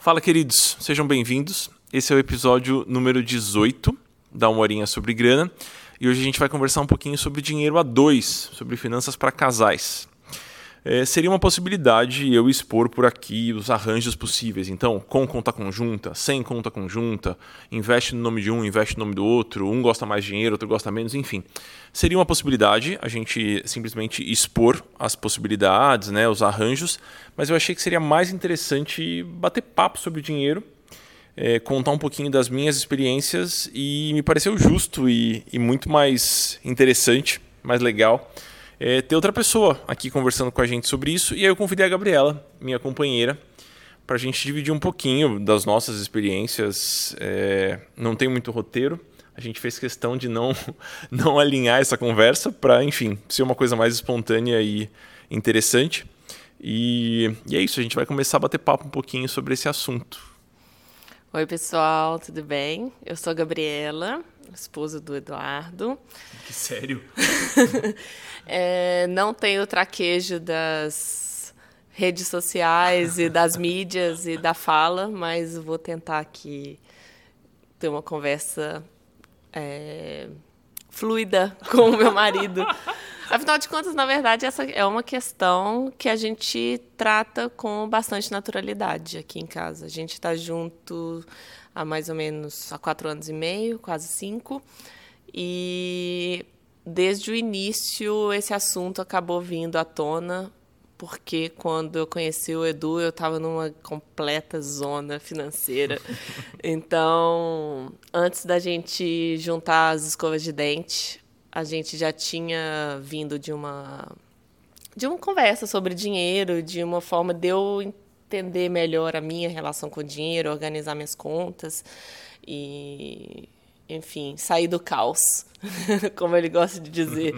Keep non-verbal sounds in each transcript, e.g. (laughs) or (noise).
Fala, queridos, sejam bem-vindos. Esse é o episódio número 18 da Uma Horinha sobre Grana. E hoje a gente vai conversar um pouquinho sobre dinheiro a dois, sobre finanças para casais é, seria uma possibilidade eu expor por aqui os arranjos possíveis. Então, com conta conjunta, sem conta conjunta, investe no nome de um, investe no nome do outro, um gosta mais de dinheiro, outro gosta menos, enfim. Seria uma possibilidade a gente simplesmente expor as possibilidades, né, os arranjos, mas eu achei que seria mais interessante bater papo sobre dinheiro, é, contar um pouquinho das minhas experiências e me pareceu justo e, e muito mais interessante, mais legal é, ter outra pessoa aqui conversando com a gente sobre isso. E aí eu convidei a Gabriela, minha companheira, para a gente dividir um pouquinho das nossas experiências. É, não tem muito roteiro. A gente fez questão de não, (laughs) não alinhar essa conversa para, enfim, ser uma coisa mais espontânea e interessante. E, e é isso, a gente vai começar a bater papo um pouquinho sobre esse assunto. Oi, pessoal, tudo bem? Eu sou a Gabriela, esposa do Eduardo. Que sério? (laughs) É, não tenho traquejo das redes sociais e das (laughs) mídias e da fala, mas vou tentar aqui ter uma conversa é, fluida (laughs) com o meu marido. Afinal de contas, na verdade, essa é uma questão que a gente trata com bastante naturalidade aqui em casa. A gente está junto há mais ou menos há quatro anos e meio, quase cinco, e desde o início esse assunto acabou vindo à tona, porque quando eu conheci o Edu, eu estava numa completa zona financeira. (laughs) Então, antes da gente juntar as escovas de dente, a gente já tinha vindo de uma de uma conversa sobre dinheiro, de uma forma de eu entender melhor a minha relação com o dinheiro, organizar minhas contas e enfim, sair do caos, (laughs) como ele gosta de dizer.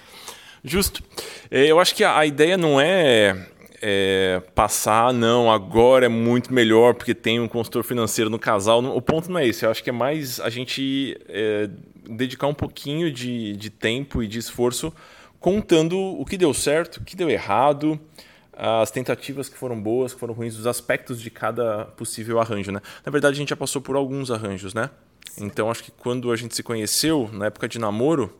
(laughs) Justo. É, eu acho que a, ideia não é, é, passar, não, agora é muito melhor porque tem um consultor financeiro no casal. O ponto não é esse. Eu acho que é mais a gente é, dedicar um pouquinho de, de tempo e de esforço contando o que deu certo, o que deu errado, as tentativas que foram boas, que foram ruins, os aspectos de cada possível arranjo. Né? Na verdade, a gente já passou por alguns arranjos, né? Então acho que quando a gente se conheceu, na época de namoro,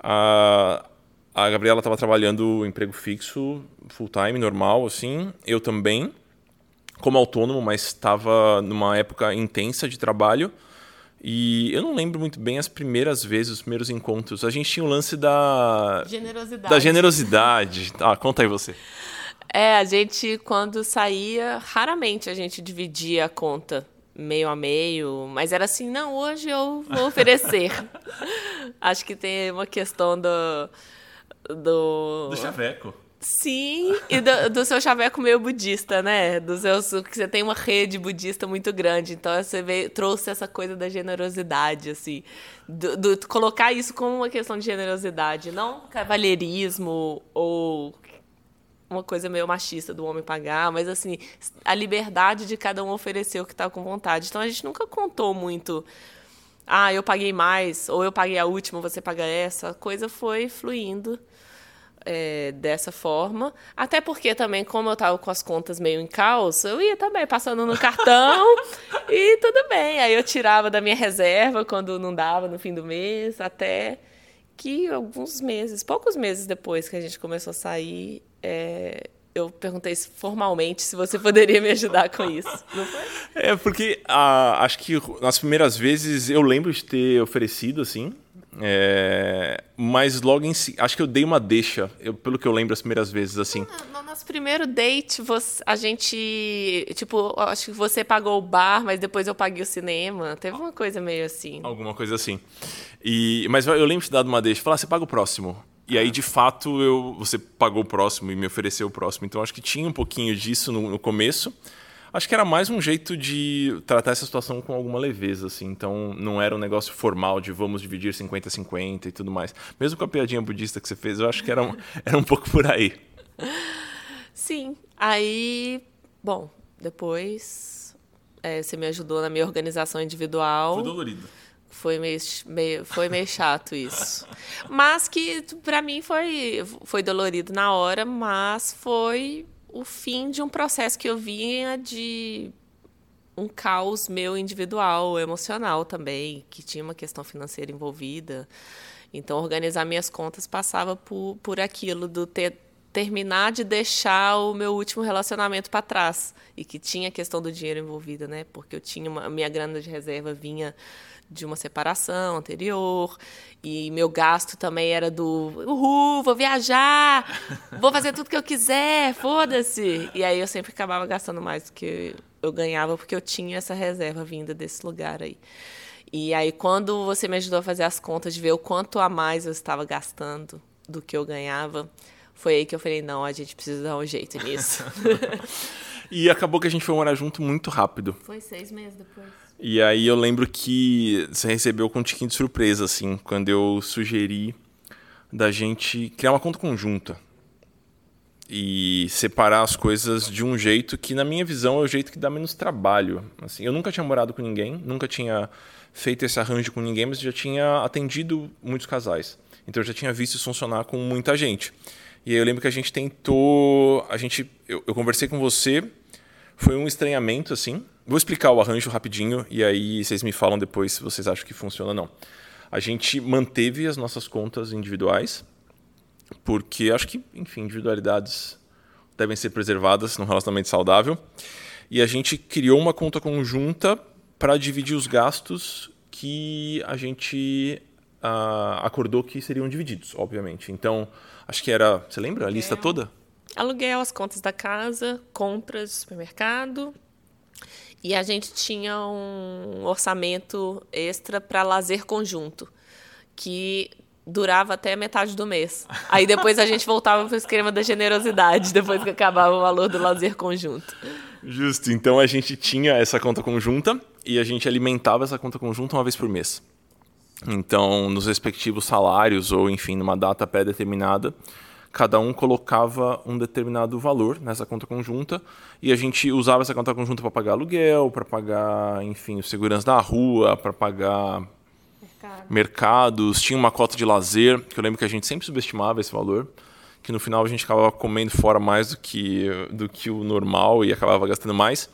a, a Gabriela estava trabalhando emprego fixo, full time, normal, assim. Eu também, como autônomo, mas estava numa época intensa de trabalho. E eu não lembro muito bem as primeiras vezes, os primeiros encontros. A gente tinha o lance da. Generosidade. Da generosidade. Ah, conta aí você. É, a gente, quando saía, raramente a gente dividia a conta meio a meio, mas era assim, não, hoje eu vou oferecer. (laughs) Acho que tem uma questão do. Do, do chaveco. Sim, e do, do, seu chaveco meio budista, né? Do seu, que você tem uma rede budista muito grande, então você veio, trouxe essa coisa da generosidade, assim, do, do, colocar isso como uma questão de generosidade, não cavalheirismo ou uma coisa meio machista do homem pagar, mas assim, a liberdade de cada um oferecer o que está com vontade. Então a gente nunca contou muito, ah, eu paguei mais, ou eu paguei a última, você paga essa. A coisa foi fluindo é, dessa forma. Até porque também, como eu estava com as contas meio em caos, eu ia também passando no cartão (laughs) e tudo bem. Aí eu tirava da minha reserva quando não dava no fim do mês, até que alguns meses, poucos meses depois que a gente começou a sair, é, eu perguntei formalmente se você poderia me ajudar com isso. Não foi? É, porque ah, acho que nas primeiras vezes eu lembro de ter oferecido, assim. É, mas logo em si, acho que eu dei uma deixa, eu, pelo que eu lembro as primeiras vezes, assim. No, no nosso primeiro date, você, a gente, tipo, acho que você pagou o bar, mas depois eu paguei o cinema. Teve uma coisa meio assim. Alguma coisa assim. E, mas eu lembro de ter dado uma deixa, falar, ah, você paga o próximo. E aí, de fato, eu, você pagou o próximo e me ofereceu o próximo. Então, acho que tinha um pouquinho disso no, no começo. Acho que era mais um jeito de tratar essa situação com alguma leveza, assim. Então, não era um negócio formal de vamos dividir 50-50 e tudo mais. Mesmo com a piadinha budista que você fez, eu acho que era um, (laughs) era um pouco por aí. Sim. Aí, bom, depois é, você me ajudou na minha organização individual. Foi dolorido. Foi meio, meio, foi meio chato isso. Mas que para mim foi, foi dolorido na hora, mas foi o fim de um processo que eu vinha de um caos meu individual, emocional também, que tinha uma questão financeira envolvida. Então, organizar minhas contas passava por, por aquilo do ter, terminar de deixar o meu último relacionamento para trás e que tinha a questão do dinheiro envolvida, né? Porque eu tinha uma, minha grana de reserva vinha de uma separação anterior e meu gasto também era do uhul, vou viajar, vou fazer tudo que eu quiser, foda-se. E aí eu sempre acabava gastando mais do que eu ganhava porque eu tinha essa reserva vinda desse lugar aí. E aí quando você me ajudou a fazer as contas de ver o quanto a mais eu estava gastando do que eu ganhava, foi aí que eu falei, não, a gente precisa dar um jeito nisso. (laughs) e acabou que a gente foi morar junto muito rápido. Foi seis meses depois. E aí eu lembro que você recebeu com um tiquinho de surpresa, assim, quando eu sugeri da gente criar uma conta conjunta e separar as coisas de um jeito que, na minha visão, é o jeito que dá menos trabalho. Assim, eu nunca tinha morado com ninguém, nunca tinha feito esse arranjo com ninguém, mas já tinha atendido muitos casais. Então eu já tinha visto isso funcionar com muita gente. E aí eu lembro que a gente tentou, a gente, eu, eu conversei com você, foi um estranhamento assim, Vou explicar o arranjo rapidinho e aí vocês me falam depois se vocês acham que funciona ou não. A gente manteve as nossas contas individuais, porque acho que, enfim, individualidades devem ser preservadas num relacionamento saudável. E a gente criou uma conta conjunta para dividir os gastos que a gente uh, acordou que seriam divididos, obviamente. Então, acho que era. Você lembra a lista é. toda? Aluguel, as contas da casa, compras, supermercado, e a gente tinha um orçamento extra para lazer conjunto, que durava até metade do mês. Aí depois a gente voltava para o esquema da generosidade, depois que acabava o valor do lazer conjunto. Justo. Então a gente tinha essa conta conjunta e a gente alimentava essa conta conjunta uma vez por mês. Então, nos respectivos salários ou, enfim, numa data pré-determinada, cada um colocava um determinado valor nessa conta conjunta e a gente usava essa conta conjunta para pagar aluguel, para pagar, enfim, segurança da rua, para pagar Mercado. mercados, tinha uma cota de lazer, que eu lembro que a gente sempre subestimava esse valor, que no final a gente acabava comendo fora mais do que, do que o normal e acabava gastando mais.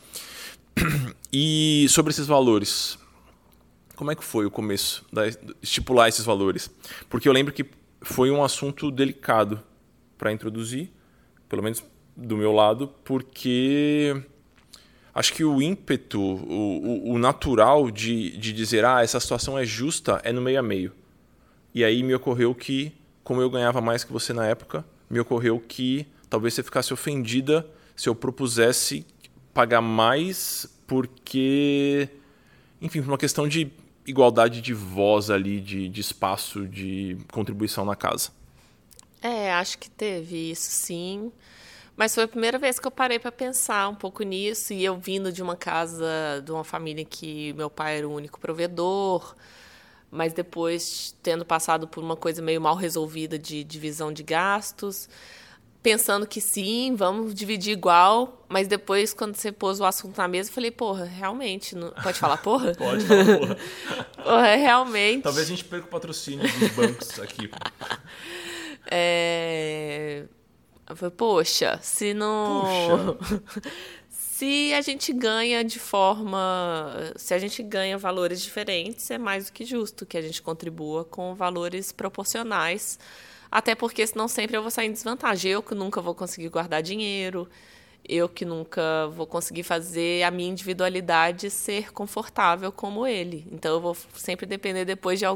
(clears throat) E sobre esses valores, como é que foi o começo da estipular esses valores? Porque eu lembro que foi um assunto delicado para introduzir, pelo menos do meu lado, porque acho que o ímpeto, o, o, o natural de, de dizer, ah, essa situação é justa, é no meio a meio. E aí me ocorreu que, como eu ganhava mais que você na época, me ocorreu que talvez você ficasse ofendida se eu propusesse pagar mais porque, enfim, por uma questão de igualdade de voz ali, de, de espaço, de contribuição na casa. É, acho que teve isso sim. Mas foi a primeira vez que eu parei para pensar um pouco nisso. E eu vindo de uma casa, de uma família que meu pai era o único provedor, mas depois tendo passado por uma coisa meio mal resolvida de divisão de gastos, pensando que sim, vamos dividir igual. Mas depois, quando você pôs o assunto na mesa, eu falei, porra, realmente. Não... Pode falar porra? (laughs) Pode falar porra. (laughs) porra, realmente. Talvez a gente perca o patrocínio dos bancos aqui. É... Poxa, se não. Puxa. (laughs) se a gente ganha de forma. Se a gente ganha valores diferentes, é mais do que justo que a gente contribua com valores proporcionais. Até porque, senão, sempre eu vou sair em desvantagem. Eu que nunca vou conseguir guardar dinheiro, eu que nunca vou conseguir fazer a minha individualidade ser confortável como ele. Então, eu vou sempre depender depois de,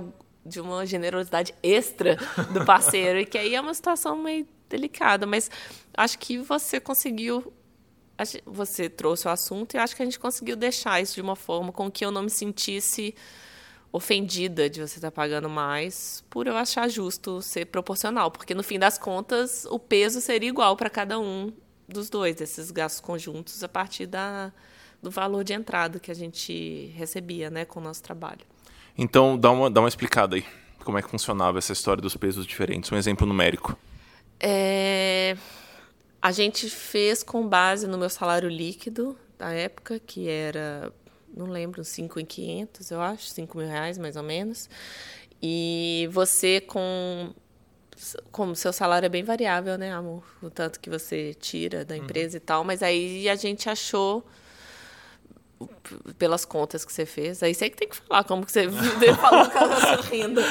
de uma generosidade extra do parceiro, e que aí é uma situação meio delicada, mas acho que você conseguiu você trouxe o assunto e acho que a gente conseguiu deixar isso de uma forma com que eu não me sentisse ofendida de você estar pagando mais, por eu achar justo ser proporcional, porque no fim das contas o peso seria igual para cada um dos dois, desses gastos conjuntos, a partir da, do valor de entrada que a gente recebia né, com o nosso trabalho. Então, dá uma, dá uma explicada aí. Como é que funcionava essa história dos pesos diferentes? Um exemplo numérico. É... A gente fez com base no meu salário líquido da época, que era, não lembro, 5.500, eu acho, 5 mil reais mais ou menos. E você com como seu salário é bem variável, né, amor? O tanto que você tira da uhum. empresa uhum. e tal, mas aí a gente achou pelas contas que você fez. Aí você que tem que falar como que você falou que a sua renda.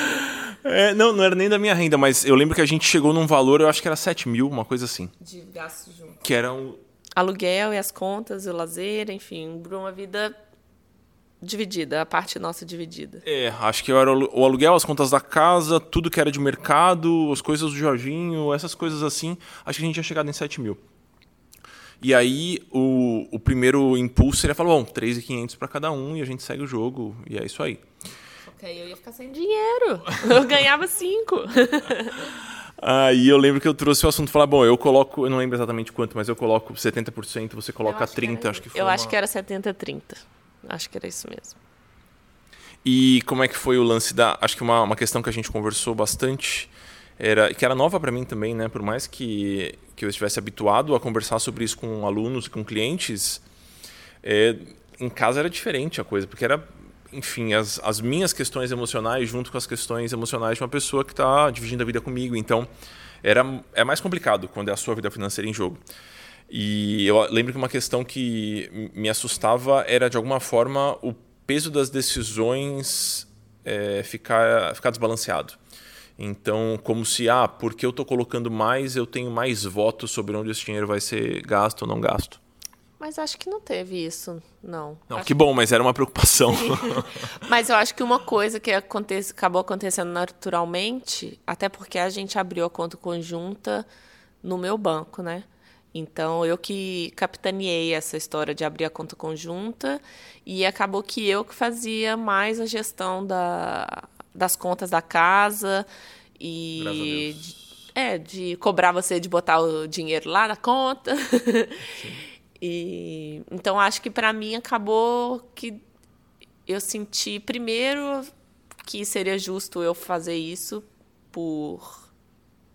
É, não, não era nem da minha renda, mas eu lembro que a gente chegou num valor, eu acho que era 7 mil, uma coisa assim. De gastos juntos. Que era um... Aluguel e as contas, o lazer, enfim, uma vida dividida, a parte nossa dividida. É, acho que era o aluguel, as contas da casa, tudo que era de mercado, as coisas do Jorginho, essas coisas assim. Acho que a gente tinha chegado em 7 mil. E aí o, o primeiro impulso ele falou, bom, 3.500 para cada um e a gente segue o jogo e é isso aí. Ok, eu ia ficar sem dinheiro. (laughs) Eu ganhava 5. (laughs) Aí eu lembro que eu trouxe o assunto, falar, bom, eu coloco, eu não lembro exatamente quanto, mas eu coloco 70%, você coloca 30%, era, acho que foi. Eu uma... acho que era 70-30. Acho que era isso mesmo. E como é que foi o lance da. Acho que uma, uma questão que a gente conversou bastante era que era nova para mim também, né? Por mais que, que eu estivesse habituado a conversar sobre isso com alunos e com clientes, é, em casa era diferente a coisa, porque era, enfim, as, as minhas questões emocionais junto com as questões emocionais de uma pessoa que está dividindo a vida comigo. Então, era é mais complicado quando é a sua vida financeira em jogo. E eu lembro que uma questão que me assustava era, de alguma forma, o peso das decisões é, ficar, ficar desbalanceado. Então, como se, ah, porque eu estou colocando mais, eu tenho mais votos sobre onde esse dinheiro vai ser gasto ou não gasto. Mas acho que não teve isso, não. Não, acho que bom, mas era uma preocupação. (laughs) mas eu acho que uma coisa que acontece, acabou acontecendo naturalmente, até porque a gente abriu a conta conjunta no meu banco, né? Então, eu que capitaneei essa história de abrir a conta conjunta e acabou que eu que fazia mais a gestão da, das contas da casa e de, é de cobrar você de botar o dinheiro lá na conta. (laughs) e então acho que para mim acabou que eu senti primeiro que seria justo eu fazer isso por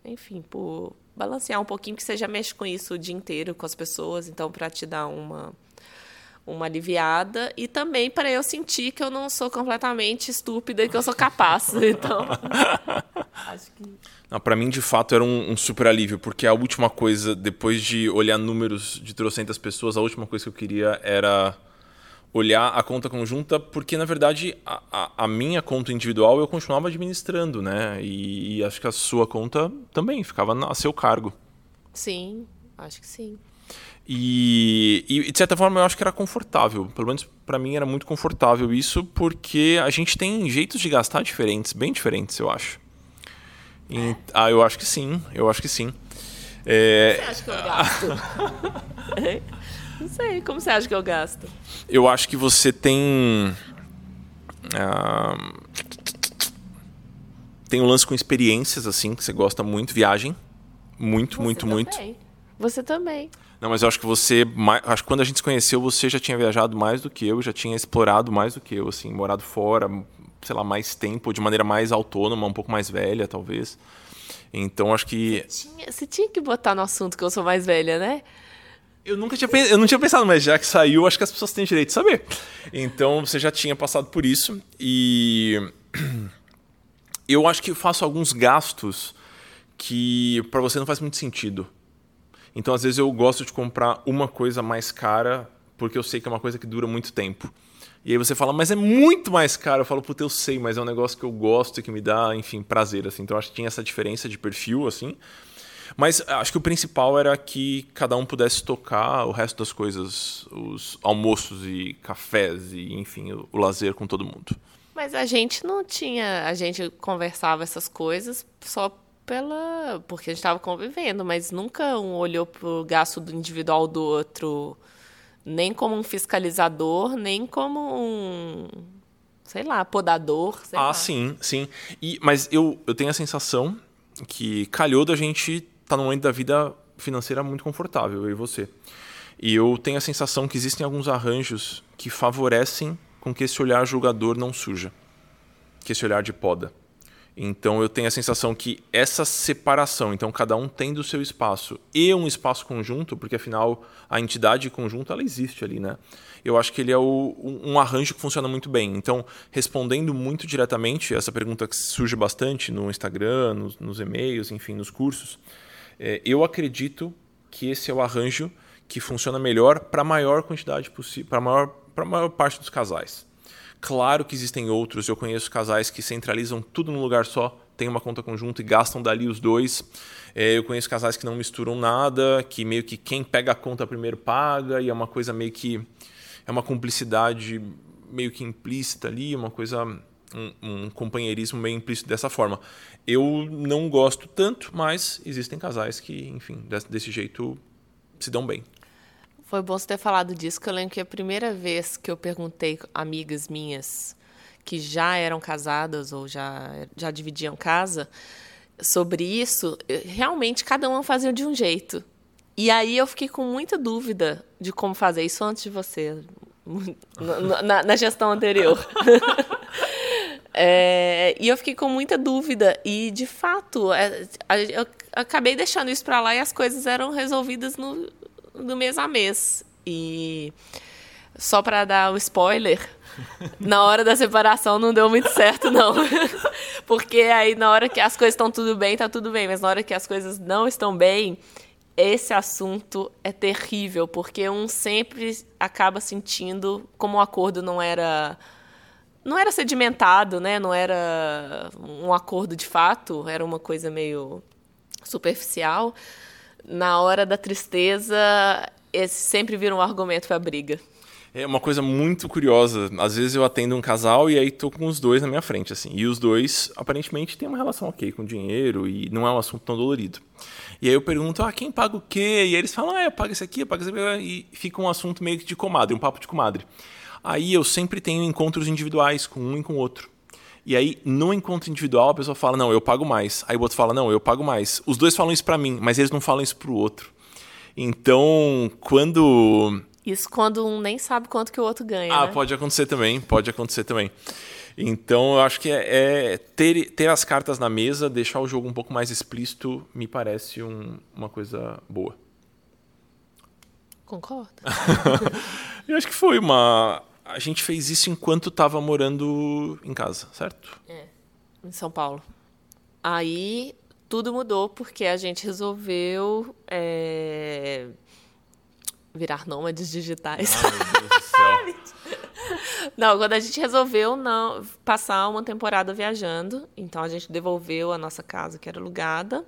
enfim, por balancear um pouquinho, que você já mexe com isso o dia inteiro com as pessoas, então para te dar uma uma aliviada e também para eu sentir que eu não sou completamente estúpida e que eu sou capaz. (laughs) Então, (laughs) acho que para mim, de fato, era um, um, super alívio, porque a última coisa, depois de olhar números de trocentas pessoas, a última coisa que eu queria era olhar a conta conjunta, porque na verdade a, a, a minha conta individual eu continuava administrando, né? E, e, acho que a sua conta também ficava a seu cargo. Sim, acho que sim. E, e, de certa forma eu acho que era confortável, pelo menos para mim era muito confortável isso, porque a gente tem jeitos de gastar diferentes, bem diferentes, eu acho. E, ah, eu acho que sim, eu acho que sim. É... Você acha que eu gasto? (laughs) Não sei, como você acha que eu gasto? Eu acho que você tem. Uh, tem um lance com experiências, assim, que você gosta muito, viagem. Muito, você muito, também. muito. Você também. Não, mas eu acho que você. Acho que quando a gente se conheceu, você já tinha viajado mais do que eu, já tinha explorado mais do que eu, assim, morado fora, sei lá, mais tempo, de maneira mais autônoma, um pouco mais velha, talvez. Então acho que. Você tinha, você tinha que botar no assunto que eu sou mais velha, né? Eu nunca tinha, eu não tinha pensado, mas já que saiu, acho que as pessoas têm direito de saber. Então você já tinha passado por isso e (clears throat) eu acho que faço alguns gastos que para você não faz muito sentido. Então, às vezes, eu gosto de comprar uma coisa mais cara porque eu sei que é uma coisa que dura muito tempo. E aí você fala, mas é muito mais caro. Eu falo, puta, eu sei, mas é um negócio que eu gosto e que me dá, enfim, prazer. Assim. Então, acho que tinha essa diferença de perfil, assim. Mas acho que o principal era que cada um pudesse tocar o resto das coisas, os almoços e cafés e, enfim, o, o lazer com todo mundo. Mas a gente não tinha, a gente conversava essas coisas só pela. porque a gente estava convivendo, mas nunca um olhou para o gasto do individual do outro, nem como um fiscalizador, nem como um. sei lá, podador. ah, lá. sim, sim. E, mas eu, eu tenho a sensação que calhou da gente estar tá num momento da vida financeira muito confortável, eu e você. E eu tenho a sensação que existem alguns arranjos que favorecem com que esse olhar julgador não suja, que esse olhar de poda. Então eu tenho a sensação que essa separação, então cada um tem do seu espaço e um espaço conjunto, porque afinal a entidade conjunta ela existe ali, né? Eu acho que ele é o, um arranjo que funciona muito bem. Então, respondendo muito diretamente essa pergunta que surge bastante no Instagram, nos, nos e-mails, enfim, nos cursos, é, eu acredito que esse é o arranjo que funciona melhor para a maior quantidade possível, para maior a maior parte dos casais. Claro que existem outros, eu conheço casais que centralizam tudo num lugar só, tem uma conta conjunta e gastam dali os dois. É, eu conheço casais que não misturam nada, que meio que quem pega a conta primeiro paga, e é uma coisa meio que. É uma cumplicidade meio que implícita ali, uma coisa. Um, um companheirismo meio implícito dessa forma. Eu não gosto tanto, mas existem casais que, enfim, desse, desse jeito se dão bem. Foi bom você ter falado disso, que eu lembro que a primeira vez que eu perguntei amigas minhas que já eram casadas ou já, já dividiam casa sobre isso, realmente cada uma fazia de um jeito. E aí eu fiquei com muita dúvida de como fazer isso antes de você, (laughs) na, na gestão anterior. (laughs) É, e eu fiquei com muita dúvida. E, de fato, é, eu acabei deixando isso para lá e as coisas eram resolvidas no, no mês a mês. E só para dar o spoiler, na hora da separação não deu muito certo, não. (laughs) Porque aí, na hora que as coisas estão tudo bem, tá tudo bem. Mas na hora que as coisas não estão bem, esse assunto é terrível. Porque um sempre acaba sentindo como o acordo não era. Não era sedimentado, né? Não era um acordo de fato, era uma coisa meio superficial. Na hora da tristeza, esse sempre vira um argumento para briga. É uma coisa muito curiosa. Às vezes eu atendo um casal e aí tô com os dois na minha frente, assim. E os dois, aparentemente, têm uma relação ok com dinheiro e não é um assunto tão dolorido. E aí eu pergunto, ah, quem paga o quê? E eles falam, ah, eu pago esse aqui, eu pago esse aqui. E fica um assunto meio que de comadre, um papo de comadre. Aí eu sempre tenho encontros individuais com um e com o outro. E aí, no encontro individual, a pessoa fala, não, eu pago mais. Aí o outro fala, não, eu pago mais. Os dois falam isso para mim, mas eles não falam isso pro outro. Então, quando isso quando um nem sabe quanto que o outro ganha. Ah, né? pode acontecer também, pode acontecer também. Então, eu acho que é, é ter, ter as cartas na mesa, deixar o jogo um pouco mais explícito, me parece um, uma coisa boa. Concordo. (laughs) eu acho que foi uma. A gente fez isso enquanto estava morando em casa, certo? É, em São Paulo. Aí tudo mudou porque a gente resolveu. É virar nômades digitais. Ai, meu Deus do (laughs) céu. não, quando a gente resolveu não passar uma temporada viajando, então a gente devolveu a nossa casa que era alugada.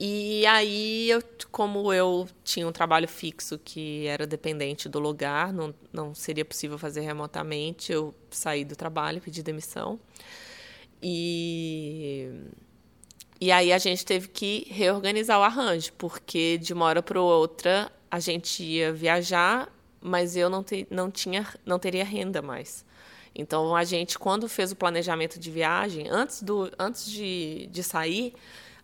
E aí, eu, como eu tinha um trabalho fixo que era dependente do lugar, não, não seria possível fazer remotamente, eu saí do trabalho, pedi demissão. E, e aí a gente teve que reorganizar o arranjo, porque de uma hora para outra a gente ia viajar, mas eu não, te, não, tinha, não teria renda mais. Então, a gente, quando fez o planejamento de viagem, antes, do, antes de, de sair,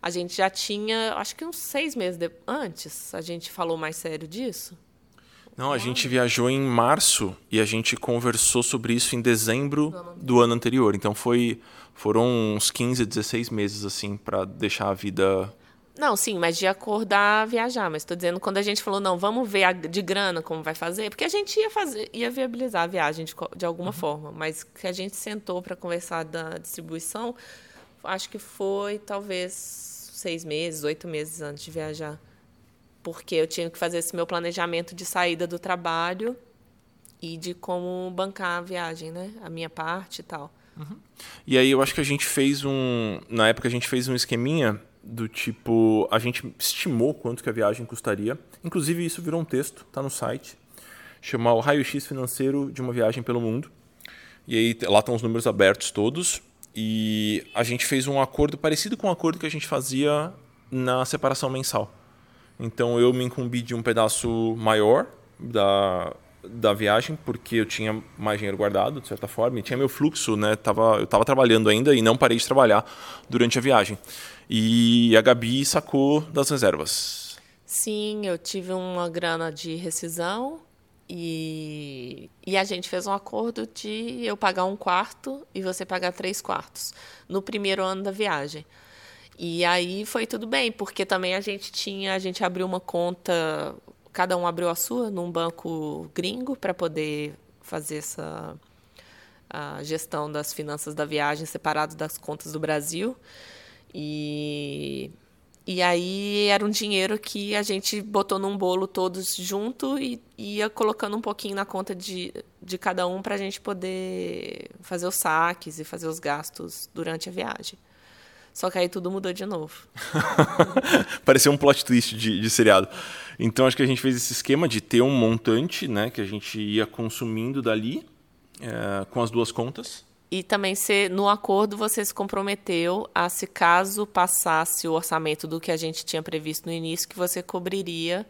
a gente já tinha, acho que uns seis meses de, antes, a gente falou mais sério disso. Não, a gente viajou em março e a gente conversou sobre isso em dezembro do ano anterior. Então foi foram uns 15, 16 meses assim para deixar a vida não, sim, mas de acordar viajar. Mas estou dizendo quando a gente falou, não, vamos ver a, de grana como vai fazer, porque a gente ia fazer, ia viabilizar a viagem de, de alguma uhum. forma, mas que a gente sentou para conversar da distribuição, acho que foi talvez seis meses, oito meses antes de viajar. Porque eu tinha que fazer esse meu planejamento de saída do trabalho e de como bancar a viagem, né? A minha parte e tal. Uhum. E aí eu acho que a gente fez um. Na época a gente fez um esqueminha do tipo, a gente estimou quanto que a viagem custaria. Inclusive isso virou um texto, tá no site, chama o raio-x financeiro de uma viagem pelo mundo. E aí lá estão os números abertos todos e a gente fez um acordo parecido com o acordo que a gente fazia na separação mensal. Então eu me incumbi de um pedaço maior da, da viagem, porque eu tinha mais dinheiro guardado, de certa forma, e tinha meu fluxo, né? Tava, eu estava trabalhando ainda e não parei de trabalhar durante a viagem. E a Gabi sacou das reservas. Sim, eu tive uma grana de rescisão e, e a gente fez um acordo de eu pagar um quarto e você pagar três quartos no primeiro ano da viagem. E aí foi tudo bem, porque também a gente tinha, a gente abriu uma conta, cada um abriu a sua num banco gringo para poder fazer essa a gestão das finanças da viagem separado das contas do Brasil. E, E aí era um dinheiro que a gente botou num bolo todos junto e ia colocando um pouquinho na conta de, de cada um para a gente poder fazer os saques e fazer os gastos durante a viagem. Só que aí tudo mudou de novo. (laughs) Pareceu um plot twist de, de seriado. Então acho que a gente fez esse esquema de ter um montante né, que a gente ia consumindo dali é, com as duas contas. E também se no acordo você se comprometeu a se caso passasse o orçamento do que a gente tinha previsto no início, que você cobriria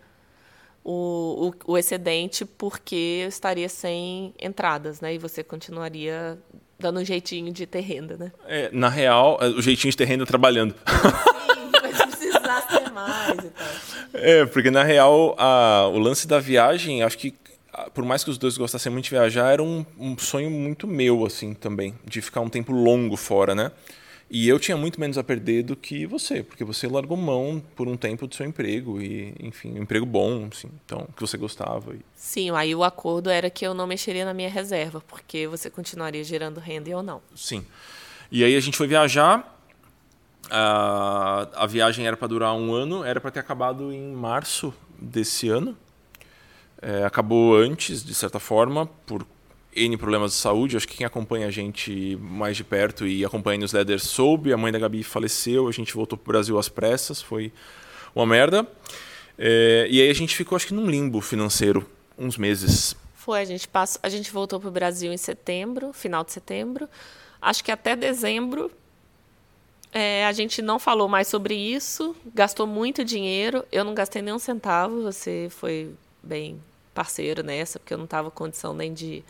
o, o, o excedente porque estaria sem entradas, né? E você continuaria dando um jeitinho de ter renda, né? É, na real, o jeitinho de ter renda trabalhando. Sim, mas precisasse ter mais e tal. (laughs) É, porque na real, a, o lance da viagem, acho que por mais que os dois gostassem muito de viajar, era um, um, sonho muito meu, assim, também, de ficar um tempo longo fora, né? E eu tinha muito menos a perder do que você, porque você largou mão por um tempo do seu emprego, e, enfim, um emprego bom, assim, então, que você gostava. E... Sim, aí o acordo era que eu não mexeria na minha reserva, porque você continuaria gerando renda e eu não. Sim. E aí a gente foi viajar, a, a viagem era para durar um ano, era para ter acabado em março desse ano, é, acabou antes, de certa forma, por N problemas de saúde. Acho que quem acompanha a gente mais de perto e acompanha newsletter soube. A mãe da Gabi faleceu, a gente voltou para o Brasil às pressas, foi uma merda. É, e aí a gente ficou, acho que, num limbo financeiro, uns meses. Foi, a gente, passou, a gente voltou para o Brasil em setembro, final de setembro. Acho que até dezembro é, a gente não falou mais sobre isso, gastou muito dinheiro. Eu não gastei nem um centavo, você foi bem parceiro nessa, porque eu não estava condição nem de,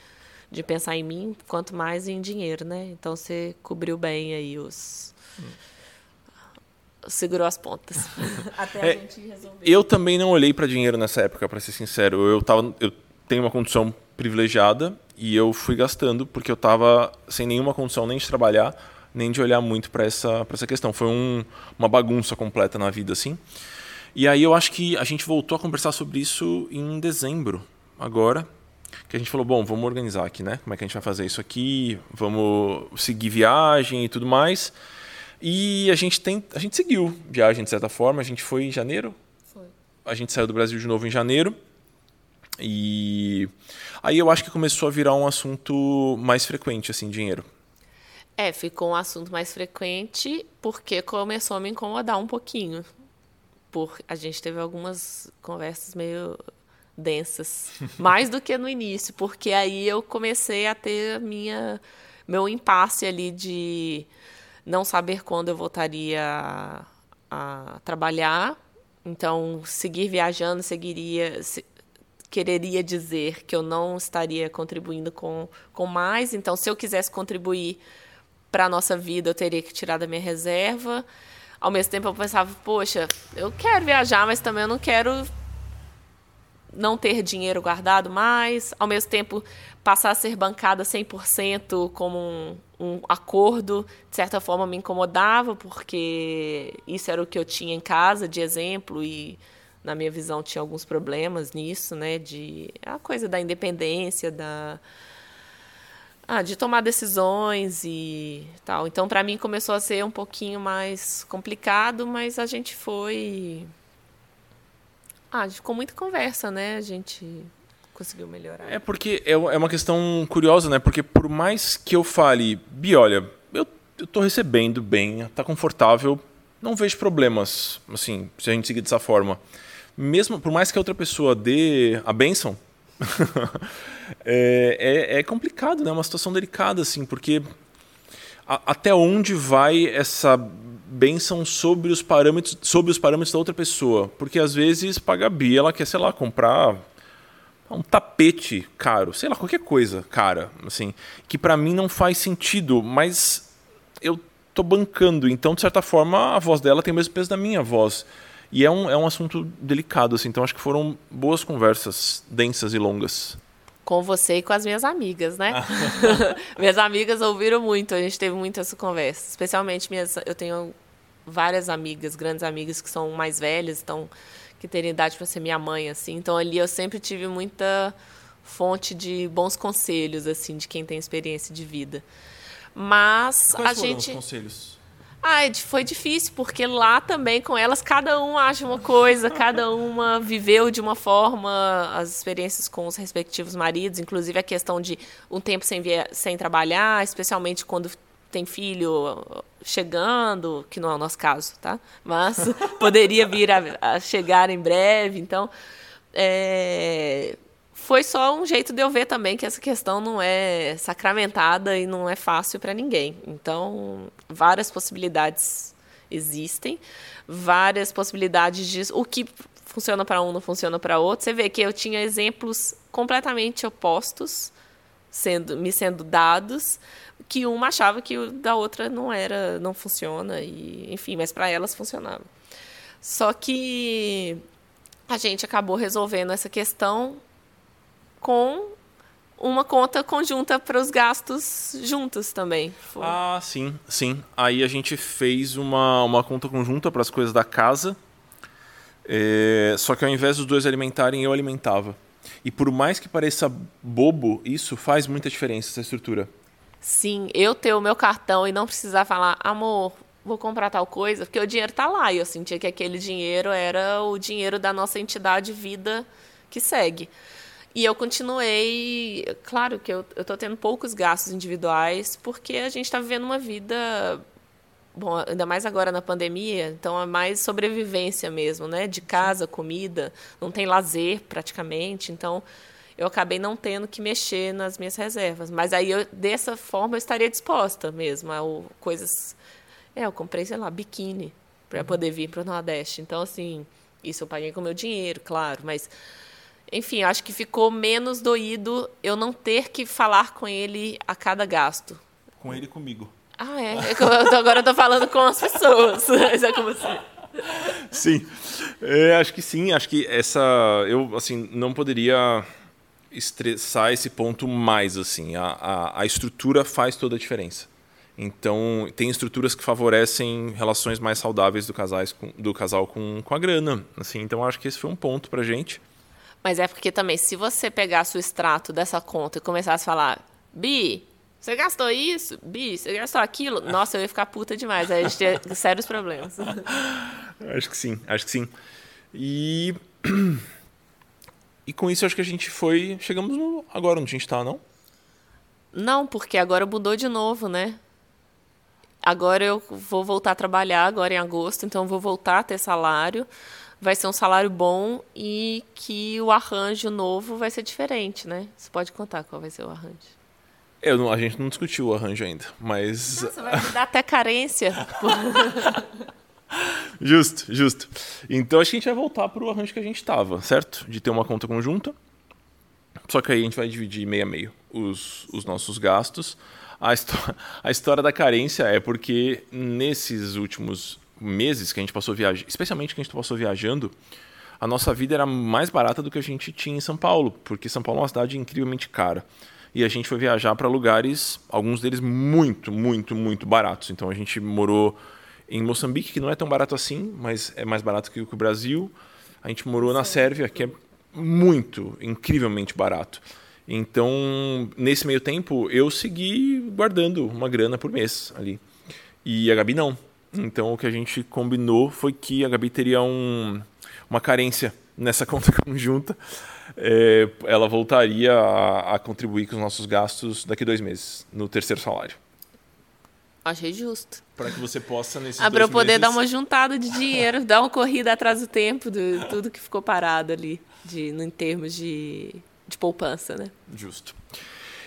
de pensar em mim, quanto mais em dinheiro, né? Então você cobriu bem aí os. Hum. Segurou as pontas. (laughs) Até a é, gente resolver. Eu também não olhei para dinheiro nessa época, para ser sincero. Eu, tava, eu tenho uma condição privilegiada e eu fui gastando porque eu estava sem nenhuma condição nem de trabalhar, nem de olhar muito para essa, essa questão. Foi um, uma bagunça completa na vida, assim. E aí eu acho que a gente voltou a conversar sobre isso em dezembro, agora, que a gente falou, bom, vamos organizar aqui, né? Como é que a gente vai fazer isso aqui? Vamos seguir viagem e tudo mais. E a gente tem, a gente seguiu viagem de certa forma. A gente foi em janeiro. Foi. A gente saiu do Brasil de novo em janeiro. E aí eu acho que começou a virar um assunto mais frequente, assim, dinheiro. É, ficou um assunto mais frequente porque começou a me incomodar um pouquinho por a gente teve algumas conversas meio densas, (laughs) mais do que no início, porque aí eu comecei a ter minha meu impasse ali de não saber quando eu voltaria a, trabalhar. Então, seguir viajando seguiria se, quereria dizer que eu não estaria contribuindo com, com mais. Então, se eu quisesse contribuir para a nossa vida, eu teria que tirar da minha reserva ao mesmo tempo eu pensava, poxa, eu quero viajar, mas também eu não quero não ter dinheiro guardado mais, ao mesmo tempo passar a ser bancada 100% como um, um acordo, de certa forma me incomodava, porque isso era o que eu tinha em casa de exemplo e na minha visão tinha alguns problemas nisso, né, de a coisa da independência, da ah, de tomar decisões e tal. Então, para mim, começou a ser um pouquinho mais complicado, mas a gente foi. Ah, com muita conversa, né? A gente conseguiu melhorar. É porque é, é uma questão curiosa, né? Porque por mais que eu fale, Bi, olha, eu, tô recebendo bem, tá confortável, não vejo problemas, assim, se a gente seguir dessa forma. Mesmo, por mais que a outra pessoa dê a benção, (laughs) é, é, é, complicado, né? É uma situação delicada, assim, porque a, até onde vai essa benção sobre os parâmetros sobre os parâmetros da outra pessoa? Porque às vezes para a Gabi ela quer, sei lá, comprar um tapete caro, sei lá, qualquer coisa cara, assim, que para mim não faz sentido, mas eu tô bancando, então de certa forma a voz dela tem o mesmo peso da minha voz. E é um, é um assunto delicado, assim, então acho que foram boas conversas, densas e longas. Com você e com as minhas amigas, né? (laughs) (laughs) minhas amigas ouviram muito, a gente teve muitas conversas. Especialmente minhas. Eu tenho várias amigas, grandes amigas que são mais velhas, então, que teriam idade para ser minha mãe, assim. Então ali eu sempre tive muita fonte de bons conselhos, assim, de quem tem experiência de vida. Mas Quais a gente. Os conselhos? Ah, foi difícil, porque lá também com elas cada uma acha uma coisa, cada uma viveu de uma forma as experiências com os respectivos maridos, inclusive a questão de um tempo sem, sem trabalhar, especialmente quando tem filho chegando, que não é o nosso caso, tá? Mas (laughs) poderia vir a, a chegar em breve. Então, é, foi só um jeito de eu ver também que essa questão não é sacramentada e não é fácil para ninguém. Então, várias possibilidades existem, várias possibilidades de o que funciona para um não funciona para outro. Você vê que eu tinha exemplos completamente opostos sendo me sendo dados, que uma achava que o da outra não era, não funciona e enfim, mas para elas funcionava. Só que a gente acabou resolvendo essa questão com uma conta conjunta para os gastos juntos também. Foi. Ah, sim, sim. Aí a gente fez uma, uma conta conjunta para as coisas da casa. É, só que ao invés dos dois alimentarem, eu alimentava. E por mais que pareça bobo, isso faz muita diferença, essa estrutura. Sim, eu ter o meu cartão e não precisar falar, amor, vou comprar tal coisa, porque o dinheiro está lá. E eu sentia que aquele dinheiro era o dinheiro da nossa entidade vida que segue. E eu continuei. Claro que eu estou tendo poucos gastos individuais, porque a gente está vivendo uma vida. Bom, ainda mais agora na pandemia, então é mais sobrevivência mesmo, né? De casa, comida, não tem lazer praticamente, então eu acabei não tendo que mexer nas minhas reservas. Mas aí, eu, dessa forma, eu estaria disposta mesmo a coisas. É, eu comprei, sei lá, biquíni para poder vir para o Nordeste. Então, assim, isso eu paguei com meu dinheiro, claro, mas enfim, acho que ficou menos doído eu não ter que falar com ele a cada gasto. Com ele e comigo. Ah, é. Eu agora eu tô falando com as pessoas. (laughs) é como assim. Sim. É, acho que sim. Acho que essa. Eu, assim, não poderia estressar esse ponto mais, assim. A, a, a estrutura faz toda a diferença. Então, tem estruturas que favorecem relações mais saudáveis do, casais com, do casal com, com a grana. Assim, então, acho que esse foi um ponto pra gente. Mas é porque também, se você pegasse o extrato dessa conta e começasse a falar, Bi, você gastou isso? Bi, você gastou aquilo? (laughs) Nossa, eu ia ficar puta demais. Aí a gente tinha sérios problemas. (laughs) Acho que sim, acho que sim. E. (clears throat) E com isso acho que a gente foi. Chegamos no, agora onde a gente está, não? Não, porque agora mudou de novo, né? Agora eu vou voltar a trabalhar agora em agosto, então vou voltar a ter salário vai ser um salário bom e que o arranjo novo vai ser diferente, né? Você pode contar qual vai ser o arranjo. Eu não, a gente não discutiu o arranjo ainda, mas. Nossa, vai me dar até carência. (laughs) justo, justo. Então acho que a gente vai voltar para o arranjo que a gente estava, certo? De ter uma conta conjunta. Só que aí a gente vai dividir meio a meio os, os nossos gastos. A, (laughs) a história da carência é porque nesses últimos meses que a gente passou viajando, especialmente que a gente passou viajando, a nossa vida era mais barata do que a gente tinha em São Paulo, porque São Paulo é uma cidade incrivelmente cara. E a gente foi viajar para lugares, alguns deles muito, muito, muito baratos. Então a gente morou em Moçambique, que não é tão barato assim, mas é mais barato que o Brasil. A gente morou na Sérvia, que é muito, incrivelmente barato. Então, nesse meio tempo, eu segui guardando uma grana por mês ali. E a Gabi não. Então o que a gente combinou foi que a Gabi teria um, uma carência nessa (laughs) conta conjunta. É, ela voltaria a, a, contribuir com os nossos gastos daqui a dois meses, no terceiro salário. Achei justo. Para que você possa, nesses ah, Para eu poder meses... dar uma juntada de dinheiro, dar uma corrida atrás do tempo, de tudo que ficou parado ali, de, em termos de, de poupança, né? Justo.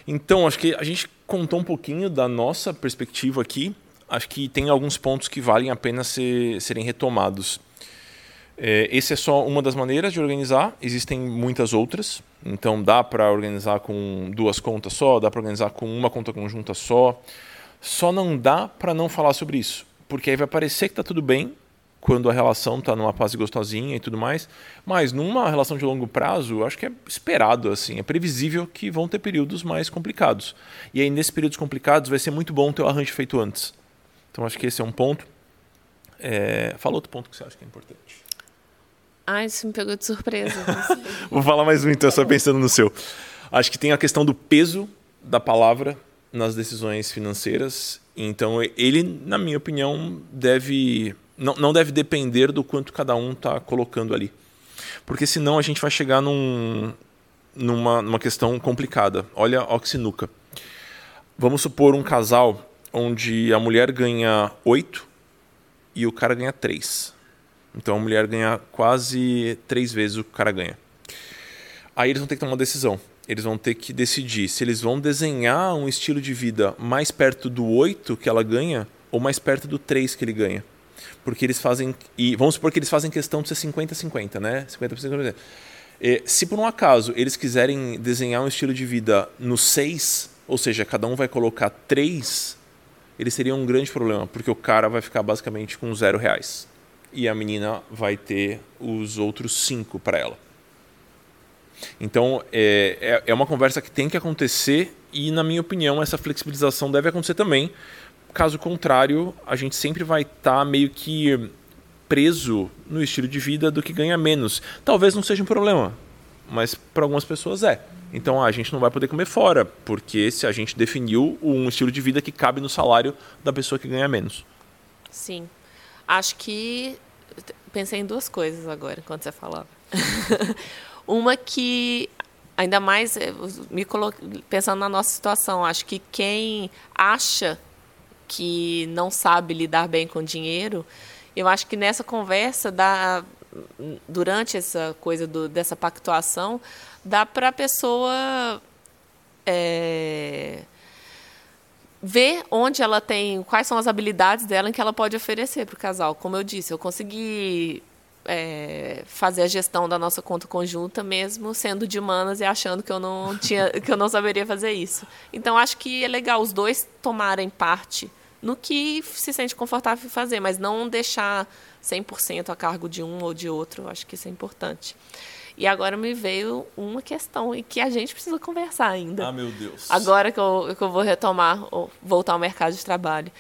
Então, acho que a gente contou um pouquinho da nossa perspectiva aqui acho que tem alguns pontos que valem a pena ser, serem retomados. É, esse é só uma das maneiras de organizar, existem muitas outras. Então dá para organizar com duas contas só, dá para organizar com uma conta conjunta só. Só não dá para não falar sobre isso, porque aí vai parecer que está tudo bem quando a relação está numa fase gostosinha e tudo mais, mas numa relação de longo prazo, acho que é esperado assim, é previsível que vão ter períodos mais complicados. E aí nesses períodos complicados vai ser muito bom ter o arranjo feito antes. Então acho que esse é um ponto. É... Fala outro ponto que você acha que é importante. Ah, isso me pegou de surpresa. (laughs) Vou falar mais um então, só pensando no seu. Acho que tem a questão do peso da palavra nas decisões financeiras. Então, ele, na minha opinião, deve não, não deve depender do quanto cada um está colocando ali. Porque senão a gente vai chegar num, numa, numa questão complicada. Olha a oxinuca. Vamos supor um casal onde a mulher ganha 8 e o cara ganha 3. Então a mulher ganha quase três vezes o que o cara ganha. Aí eles vão ter que tomar uma decisão. Eles vão ter que decidir se eles vão desenhar um estilo de vida mais perto do 8 que ela ganha ou mais perto do 3 que ele ganha. Porque eles fazem. E vamos supor que eles fazem questão de ser 50-50, né? 50%. E, se por um acaso eles quiserem desenhar um estilo de vida no 6, ou seja, cada um vai colocar 3, eles teriam um grande problema, porque o cara vai ficar basicamente com zero reais. E a menina vai ter os outros 5 para ela. Então, é, é, é uma conversa que tem que acontecer e, na minha opinião, essa flexibilização deve acontecer também, Caso contrário, a gente sempre vai estar tá meio que preso no estilo de vida do que ganha menos. Talvez não seja um problema, mas para algumas pessoas é. Então a gente não vai poder comer fora, porque se a gente definiu um estilo de vida que cabe no salário da pessoa que ganha menos. Sim. Acho que pensei em duas coisas agora enquanto você falava. (laughs) Uma que ainda mais eh, me colo... pensando na nossa situação, acho que quem acha que não sabe lidar bem com dinheiro, eu acho que nessa conversa, dá, durante essa coisa do, dessa pactuação, dá para a pessoa é, ver onde ela tem, quais são as habilidades dela em que ela pode oferecer para o casal. Como eu disse, eu consegui é, fazer a gestão da nossa conta conjunta mesmo sendo de humanas e achando que eu não (laughs) tinha que eu não saberia fazer isso. Então acho que é legal os dois tomarem parte no que se sente confortável em fazer, mas não deixar 100% a cargo de um ou de outro. Acho que isso é importante. E agora me veio uma questão e que a gente precisa conversar ainda. Ah, meu Deus. Agora que eu, que eu vou retomar, voltar ao mercado de trabalho.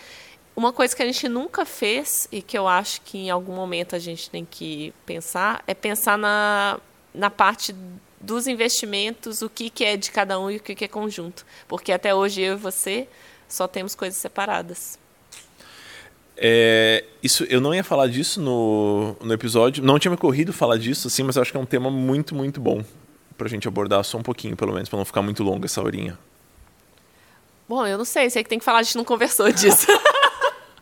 Uma coisa que a gente nunca fez e que eu acho que em algum momento a gente tem que pensar é pensar na, na parte dos investimentos, o que, que é de cada um e o que, que é conjunto. Porque até hoje eu e você só temos coisas separadas. É, isso, eu não ia falar disso no, no episódio, não tinha me corrido falar disso, assim, mas eu acho que é um tema muito, muito bom pra gente abordar só um pouquinho, pelo menos, para não ficar muito longa essa horinha. Bom, eu não sei, sei que tem que falar, a gente não conversou disso. (laughs)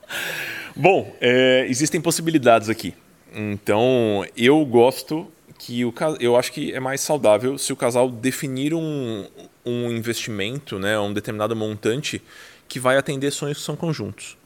(laughs) bom, é, existem possibilidades aqui. Então, eu gosto que o eu acho que é mais saudável se o casal definir um, um investimento, né, um determinado montante que vai atender sonhos que são conjuntos,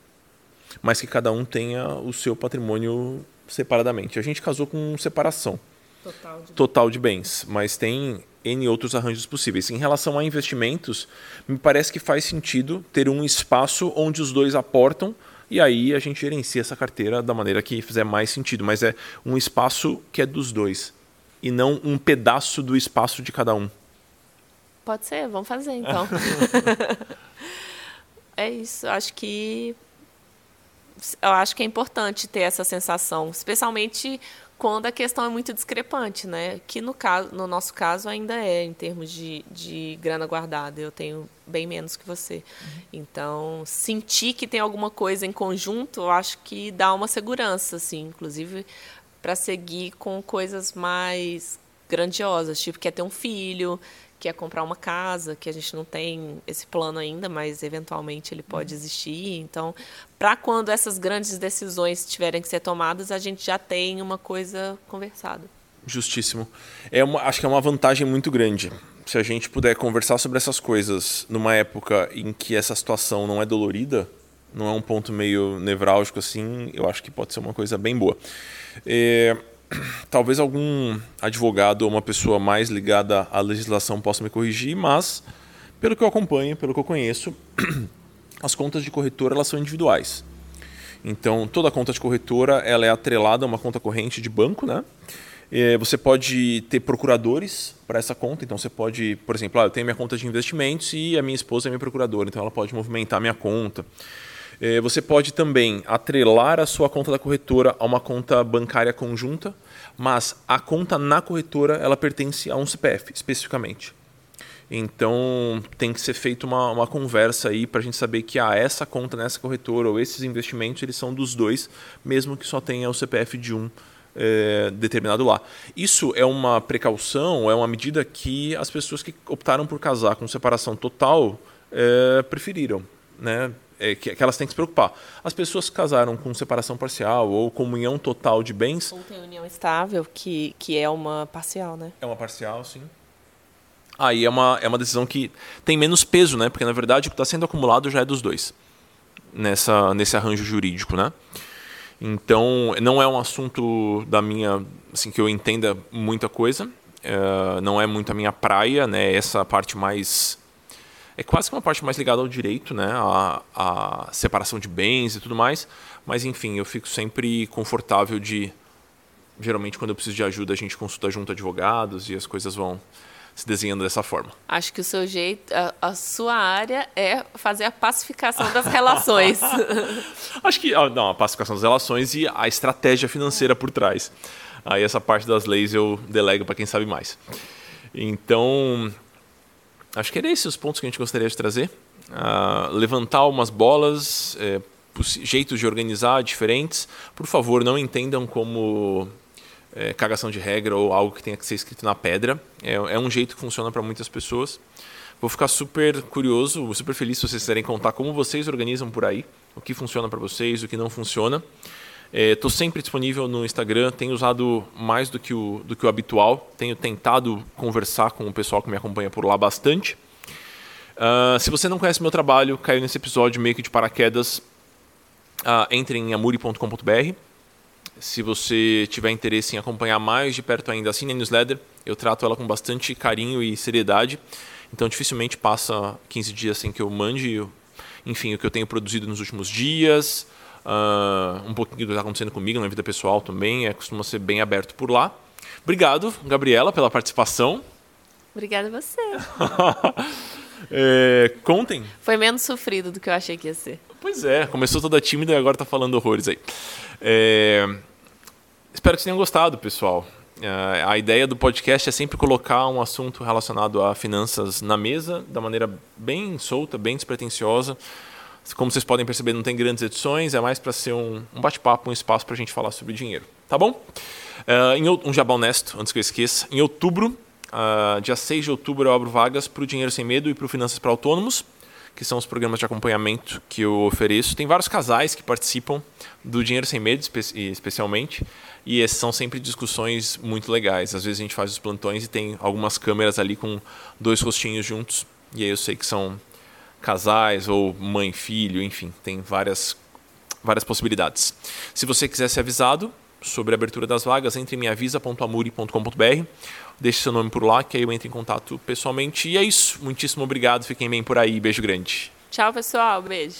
mas que cada um tenha o seu patrimônio separadamente. A gente casou com separação total de, total de bens, mas tem N outros arranjos possíveis. Em relação a investimentos, me parece que faz sentido ter um espaço onde os dois aportam e aí a gente gerencia essa carteira da maneira que fizer mais sentido, mas é um espaço que é dos dois e não um pedaço do espaço de cada um. Pode ser, vamos fazer então. (laughs) (laughs) é isso, acho que eu acho que é importante ter essa sensação, especialmente quando a questão é muito discrepante, né? Que no caso, no nosso caso ainda é em termos de, de grana guardada. Eu tenho bem menos que você. Então, sentir que tem alguma coisa em conjunto, eu acho que dá uma segurança, assim, inclusive para seguir com coisas mais grandiosas, tipo quer ter um filho, que é comprar uma casa, que a gente não tem esse plano ainda, mas eventualmente ele pode existir. Então, para quando essas grandes decisões tiverem que ser tomadas, a gente já tem uma coisa conversada. Justíssimo. É uma, acho que é uma vantagem muito grande. Se a gente puder conversar sobre essas coisas numa época em que essa situação não é dolorida, não é um ponto meio nevrálgico assim, eu acho que pode ser uma coisa bem boa. É, talvez algum advogado ou uma pessoa mais ligada à legislação possa me corrigir, mas pelo que eu acompanho, pelo que eu conheço, (clears throat) as contas de corretora elas são individuais. Então, toda conta de corretora ela é atrelada a uma conta corrente de banco, né? E você pode ter procuradores para essa conta. Então, você pode, por exemplo, ah, eu tenho minha conta de investimentos e a minha esposa é minha procuradora, então ela pode movimentar minha conta. É, você pode também atrelar a sua conta da corretora a uma conta bancária conjunta, mas a conta na corretora ela pertence a um CPF especificamente. Então tem que ser feita uma, uma conversa aí para a gente saber que ah, essa conta nessa corretora ou esses investimentos eles são dos dois, mesmo que só tenha o CPF de um é, determinado lá. Isso é uma precaução, é uma medida que as pessoas que optaram por casar com separação total é, preferiram, né? É, que, que, elas têm que se preocupar. As pessoas que casaram com separação parcial ou comunhão total de bens. Ou tem união estável, que, que é uma parcial, né? É uma parcial, sim. Aí é uma, é uma decisão que tem menos peso, né? Porque na verdade o que está sendo acumulado já é dos dois nessa, nesse arranjo jurídico, né? Então não é um assunto da minha, assim que eu entenda muita coisa. É, não é muito a minha praia, né? Essa parte mais é quase que uma parte mais ligada ao direito, né? A, a separação de bens e tudo mais. Mas enfim, eu fico sempre confortável de geralmente quando eu preciso de ajuda a gente consulta junto advogados e as coisas vão se desenhando dessa forma. Acho que o seu jeito, a, a sua área é fazer a pacificação das relações. (laughs) Acho que não, a pacificação das relações e a estratégia financeira por trás. Aí essa parte das leis eu delego para quem sabe mais. Então, acho que eram esses os pontos que a gente gostaria de trazer. Uh, levantar umas bolas, é, jeitos de organizar diferentes. Por favor, não entendam como é, cagação de regra ou algo que tenha que ser escrito na pedra. É, é um jeito que funciona para muitas pessoas. Vou ficar super curioso, super feliz se vocês quiserem contar como vocês organizam por aí, o que funciona para vocês, o que não funciona. Estou é, sempre disponível no Instagram, tenho usado mais do que, o, do que o habitual, tenho tentado conversar com o pessoal que me acompanha por lá bastante. Uh, se você não conhece meu trabalho, caiu nesse episódio meio que de paraquedas, uh, entre em amuri.com.br se você tiver interesse em acompanhar mais de perto ainda, assine a newsletter. Eu trato ela com bastante carinho e seriedade. Então, dificilmente passa 15 dias sem que eu mande, enfim, o que eu tenho produzido nos últimos dias, uh, um pouquinho do que está acontecendo comigo na vida pessoal também. É, costuma ser bem aberto por lá. Obrigado, Gabriela, pela participação. Obrigada a você. (laughs) é, contem. Foi menos sofrido do que eu achei que ia ser. Pois é, começou toda tímida e agora está falando horrores aí. É, Espero que vocês tenham gostado, pessoal. Uh, a ideia do podcast é sempre colocar um assunto relacionado a finanças na mesa, da maneira bem solta, bem despretensiosa. Como vocês podem perceber, não tem grandes edições, é mais para ser um, um bate-papo, um espaço para a gente falar sobre dinheiro. Tá bom? Uh, em, um jabá honesto, antes que eu esqueça. Em outubro, uh, dia 6 de outubro, eu abro vagas para o Dinheiro Sem Medo e para o Finanças para Autônomos que são os programas de acompanhamento que eu ofereço. Tem vários casais que participam do Dinheiro Sem Medo, especialmente, e são sempre discussões muito legais. Às vezes a gente faz os plantões e tem algumas câmeras ali com dois rostinhos juntos, e aí eu sei que são casais ou mãe filho, enfim, tem várias várias possibilidades. Se você quiser ser avisado sobre a abertura das vagas, entre em meavisa.amuri.com.br deixe seu nome por lá, que aí eu entro em contato pessoalmente. E é isso. Muitíssimo obrigado. Fiquem bem por aí. Beijo grande. Tchau, pessoal. Beijo.